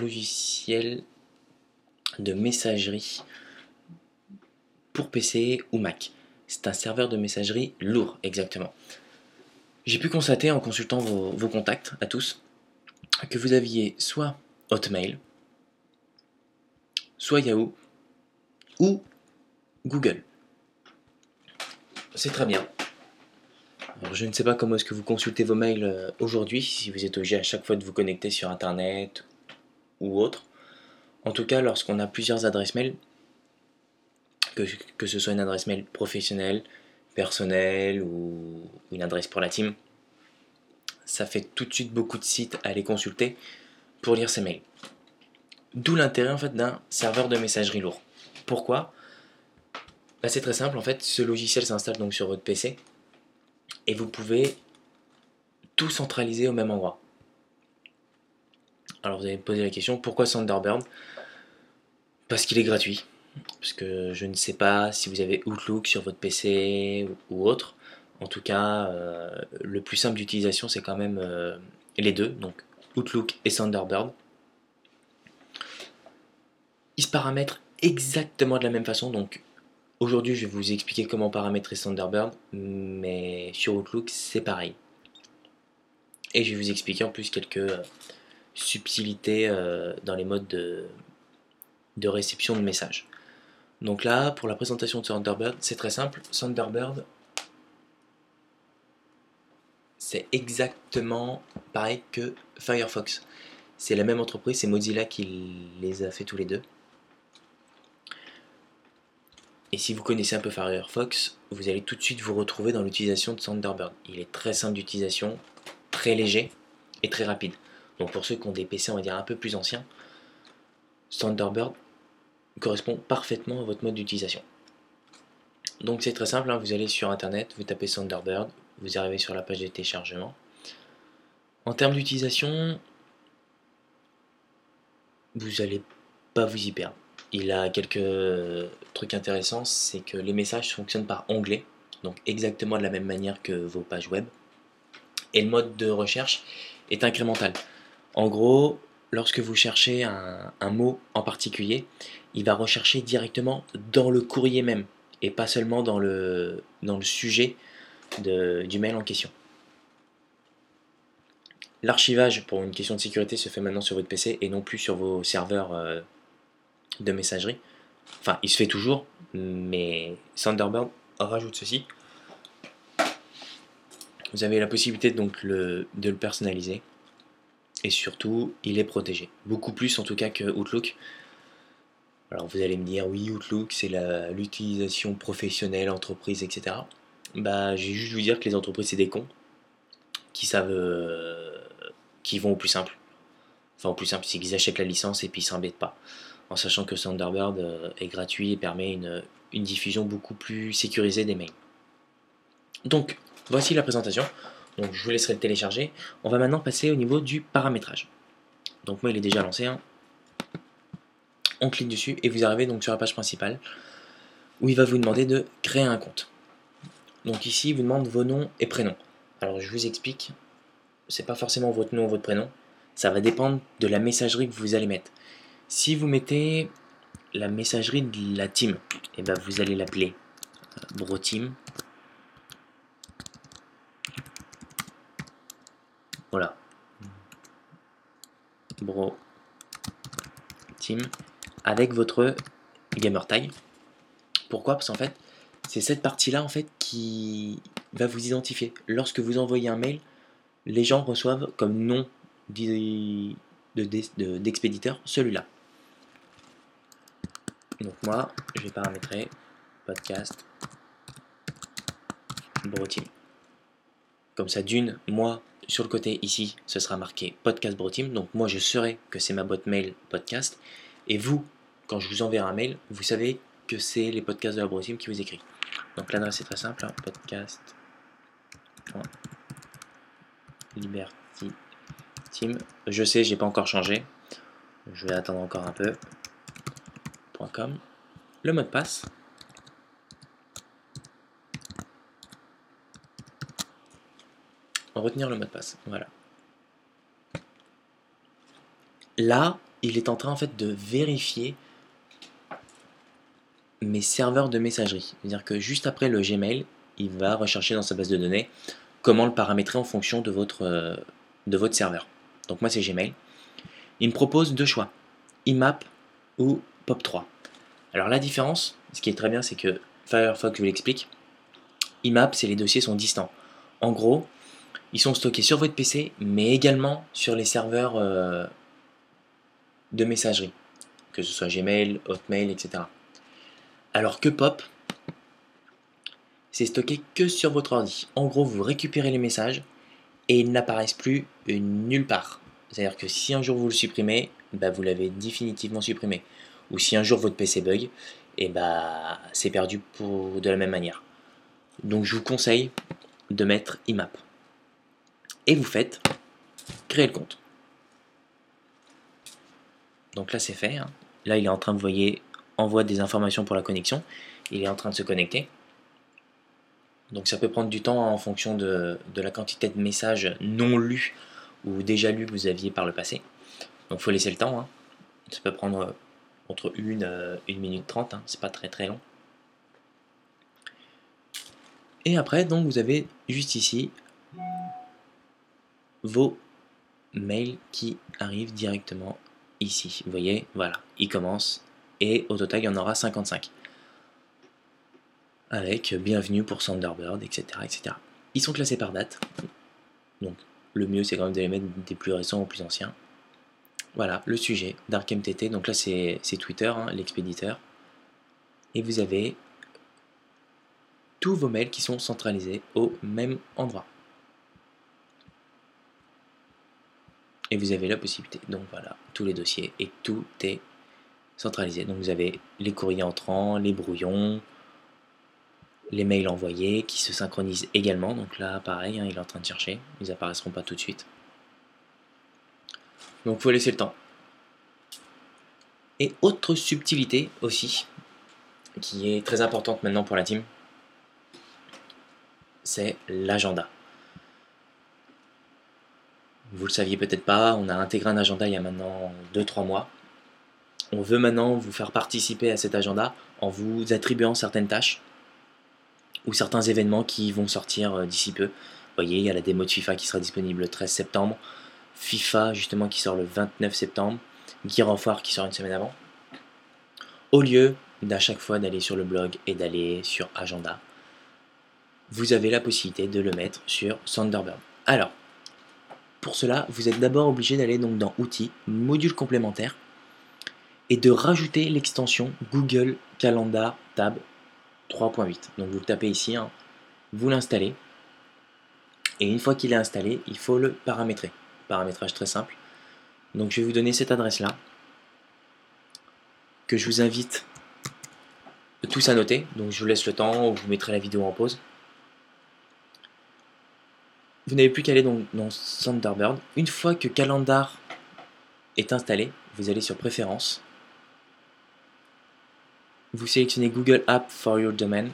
logiciel de messagerie pour PC ou Mac. C'est un serveur de messagerie lourd, exactement. J'ai pu constater en consultant vos, contacts à tous que vous aviez soit Hotmail, soit Yahoo ou Google. C'est très bien. je ne sais pas comment est-ce que vous consultez vos mails euh, aujourd'hui, si vous êtes obligé à chaque fois de vous connecter sur Internet ou autre. En tout cas, lorsqu'on a plusieurs adresses mail, que, ce soit une adresse mail professionnelle, personnelle ou une adresse pour la team, ça fait tout de suite beaucoup de sites à aller consulter pour lire ces mails. D'où l'intérêt en fait d'un serveur de messagerie lourd. Pourquoi? Bah, C'est très simple en fait, ce logiciel s'installe donc sur votre PC et vous pouvez tout centraliser au même endroit. Alors vous allez me poser la question, pourquoi Thunderbird? Parce qu'il est gratuit. Parce que je ne sais pas si vous avez Outlook sur votre PC ou autre. En tout cas, euh, le plus simple d'utilisation, c'est quand même euh, les deux, donc Outlook et Thunderbird. Ils se paramètrent exactement de la même façon, donc aujourd'hui je vais vous expliquer comment paramétrer Thunderbird, mais sur Outlook c'est pareil. Et je vais vous expliquer en plus quelques euh, subtilités dans les modes de, de réception de messages. Donc là, pour la présentation de Thunderbird, c'est très simple. Thunderbird, c'est exactement pareil que Firefox. C'est la même entreprise, c'est Mozilla qui les a fait tous les deux. Et si vous connaissez un peu Firefox, vous allez tout de suite vous retrouver dans l'utilisation de Thunderbird. Il est très simple d'utilisation, très léger et très rapide. Donc pour ceux qui ont des PC, dire un peu plus anciens, Thunderbird correspond parfaitement à votre mode d'utilisation. Donc c'est très simple, hein. vous allez sur internet, vous tapez Thunderbird, vous arrivez sur la page de téléchargement. En termes d'utilisation, vous n'allez pas vous y perdre. Il a quelques trucs intéressants, c'est que les messages fonctionnent par onglet, donc exactement de la même manière que vos pages web. Et le mode de recherche est incrémental. En gros, lorsque vous cherchez un, mot en particulier, il va rechercher directement dans le courrier même et pas seulement dans le, dans le sujet du mail en question. L'archivage pour une question de sécurité se fait maintenant sur votre PC et non plus sur vos serveurs euh, de messagerie. Enfin, il se fait toujours, mais Thunderbird rajoute ceci. Vous avez la possibilité donc de le personnaliser. Et surtout, il est protégé. Beaucoup plus en tout cas que Outlook. Alors vous allez me dire, oui, Outlook, c'est l'utilisation professionnelle, entreprise, etc. Bah, j'ai juste vous dire que les entreprises, c'est des cons qui savent. Euh, qui vont au plus simple. Enfin, au plus simple, c'est qu'ils achètent la licence et puis ils s'embêtent pas. En sachant que Thunderbird euh, est gratuit et permet une, une diffusion beaucoup plus sécurisée des mails. Donc, voici la présentation. Je vous laisserai le télécharger. On va maintenant passer au niveau du paramétrage. Donc, moi, il est déjà lancé. Hein. On clique dessus et vous arrivez donc sur la page principale où il va vous demander de créer un compte. Donc ici, il vous demande vos noms et prénoms. Alors je vous explique, c'est pas forcément votre nom ou votre prénom, ça va dépendre de la messagerie que vous allez mettre. Si vous mettez la messagerie de la team, et eh ben vous allez l'appeler euh, BroTeam. Voilà. Bro Team avec votre gamer tag. Pourquoi? Parce qu'en fait, c'est cette partie-là en fait qui va vous identifier. Lorsque vous envoyez un mail, les gens reçoivent comme nom d'expéditeur de, celui-là. Donc moi, je vais paramétrer podcast Broteam. Comme ça, d'une, moi, sur le côté ici, ce sera marqué podcast Broteam. Donc moi, je saurai que c'est ma boîte mail podcast. Et vous, quand je vous enverrai un mail, vous savez que c'est les podcasts de la Broteam qui vous écrit. Donc l'adresse est très simple, hein, podcast. Liberty Team. Je sais, j'ai pas encore changé. Je vais attendre encore un peu. .com. Le mot de passe. Retenir le mot de passe. Voilà. Là, il est en train en fait de vérifier mes serveurs de messagerie. C'est-à-dire que juste après le Gmail, il va rechercher dans sa base de données comment le paramétrer en fonction de votre, euh, de votre serveur. Donc moi c'est Gmail. Il me propose deux choix, IMAP ou POP3. Alors la différence, ce qui est très bien, c'est que Firefox vous l'explique. IMAP, c'est les dossiers sont distants. En gros, ils sont stockés sur votre PC, mais également sur les serveurs euh, de messagerie, que ce soit Gmail, Hotmail, etc. Alors que Pop, c'est stocké que sur votre ordi. En gros, vous récupérez les messages et ils n'apparaissent plus nulle part. C'est-à-dire que si un jour vous le supprimez, bah vous l'avez définitivement supprimé. Ou si un jour votre PC bug, bah c'est perdu de la même manière. Donc je vous conseille de mettre IMAP. Et vous faites créer le compte. Donc là c'est fait. Hein. Là il est en train de, vous voyez, envoie des informations pour la connexion. Il est en train de se connecter. Donc ça peut prendre du temps en fonction de, la quantité de messages non lus ou déjà lus que vous aviez par le passé. Donc il faut laisser le temps. Hein. Ça peut prendre euh, entre 1 euh, minute 30, hein. c'est pas très très long. Et après, donc vous avez juste ici vos mails qui arrivent directement ici. Vous voyez, voilà, il commence et au total il y en aura 55 avec bienvenue pour Thunderbird, etc., etc. Ils sont classés par date, donc le mieux c'est quand même de les mettre des plus récents aux plus anciens. Voilà, le sujet, DarkMTT, donc là c'est Twitter, hein, l'expéditeur, et vous avez tous vos mails qui sont centralisés au même endroit. Et vous avez la possibilité, donc voilà, tous les dossiers, et tout est centralisé. Donc vous avez les courriers entrants, les brouillons, les mails envoyés qui se synchronisent également. Donc là, pareil, hein, il est en train de chercher. Ils apparaîtront pas tout de suite. Donc il faut laisser le temps. Et autre subtilité aussi, qui est très importante maintenant pour la team, c'est l'agenda. Vous le saviez peut-être pas, on a intégré un agenda il y a maintenant 2-3 mois. On veut maintenant vous faire participer à cet agenda en vous attribuant certaines tâches ou certains événements qui vont sortir euh, d'ici peu. Vous voyez, il y a la démo de FIFA qui sera disponible le 13 septembre, FIFA justement qui sort le 29 septembre, Gear of qui sort une semaine avant. Au lieu d'à chaque fois d'aller sur le blog et d'aller sur Agenda, vous avez la possibilité de le mettre sur Thunderbird. Alors, pour cela, vous êtes d'abord obligé d'aller donc dans Outils, Module complémentaire, et de rajouter l'extension Google Calendar Tab 3.8. Donc vous le tapez ici, hein. vous l'installez. Et une fois qu'il est installé, il faut le paramétrer. Paramétrage très simple. Donc je vais vous donner cette adresse-là, que je vous invite tous à noter. Donc je vous laisse le temps, vous mettrez la vidéo en pause. Vous n'avez plus qu'à aller dans, dans Thunderbird. Une fois que Calendar est installé, vous allez sur Préférences vous sélectionnez Google App for your domain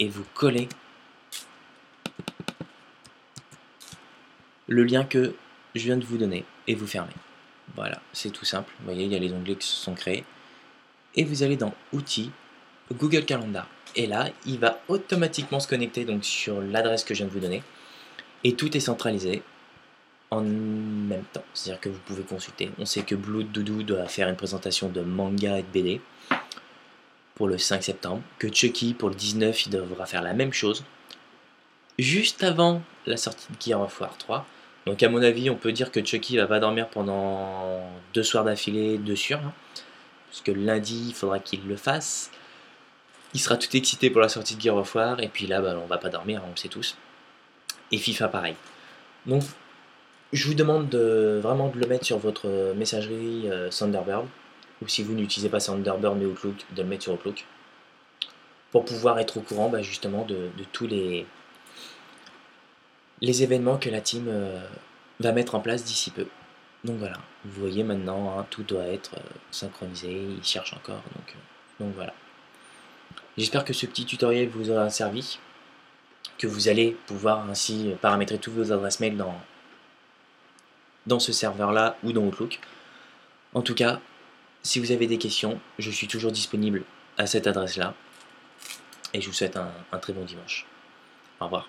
et vous collez le lien que je viens de vous donner et vous fermez. Voilà, c'est tout simple. Vous voyez, il y a les onglets qui se sont créés. Et vous allez dans Outils, Google Calendar. Et là, il va automatiquement se connecter donc sur l'adresse que je viens de vous donner. Et tout est centralisé en même temps. C'est-à-dire que vous pouvez consulter. On sait que Blue Doudou doit faire une présentation de manga et de BD pour le 5 septembre, que Chucky pour le 19 il devra faire la même chose, juste avant la sortie de Gear of War 3. Donc à mon avis, on peut dire que Chucky va pas dormir pendant deux soirs d'affilée, deux sûr, hein. parce que lundi il faudra qu'il le fasse. Il sera tout excité pour la sortie de Gear of War, et puis là, bah, on va pas dormir, on le sait tous. Et FIFA pareil. Donc, je vous demande de, vraiment de le mettre sur votre messagerie euh, Thunderbird ou si vous n'utilisez pas Thunderbird mais Outlook, de le mettre sur Outlook, pour pouvoir être au courant bah, justement de, tous les, événements que la team euh, va mettre en place d'ici peu. Donc voilà, vous voyez maintenant, hein, tout doit être euh, synchronisé, il cherche encore, donc, donc voilà. J'espère que ce petit tutoriel vous aura servi, que vous allez pouvoir ainsi paramétrer tous vos adresses mail dans, dans ce serveur là ou dans Outlook. En tout cas, si vous avez des questions, je suis toujours disponible à cette adresse-là. Et je vous souhaite un, un très bon dimanche. Au revoir.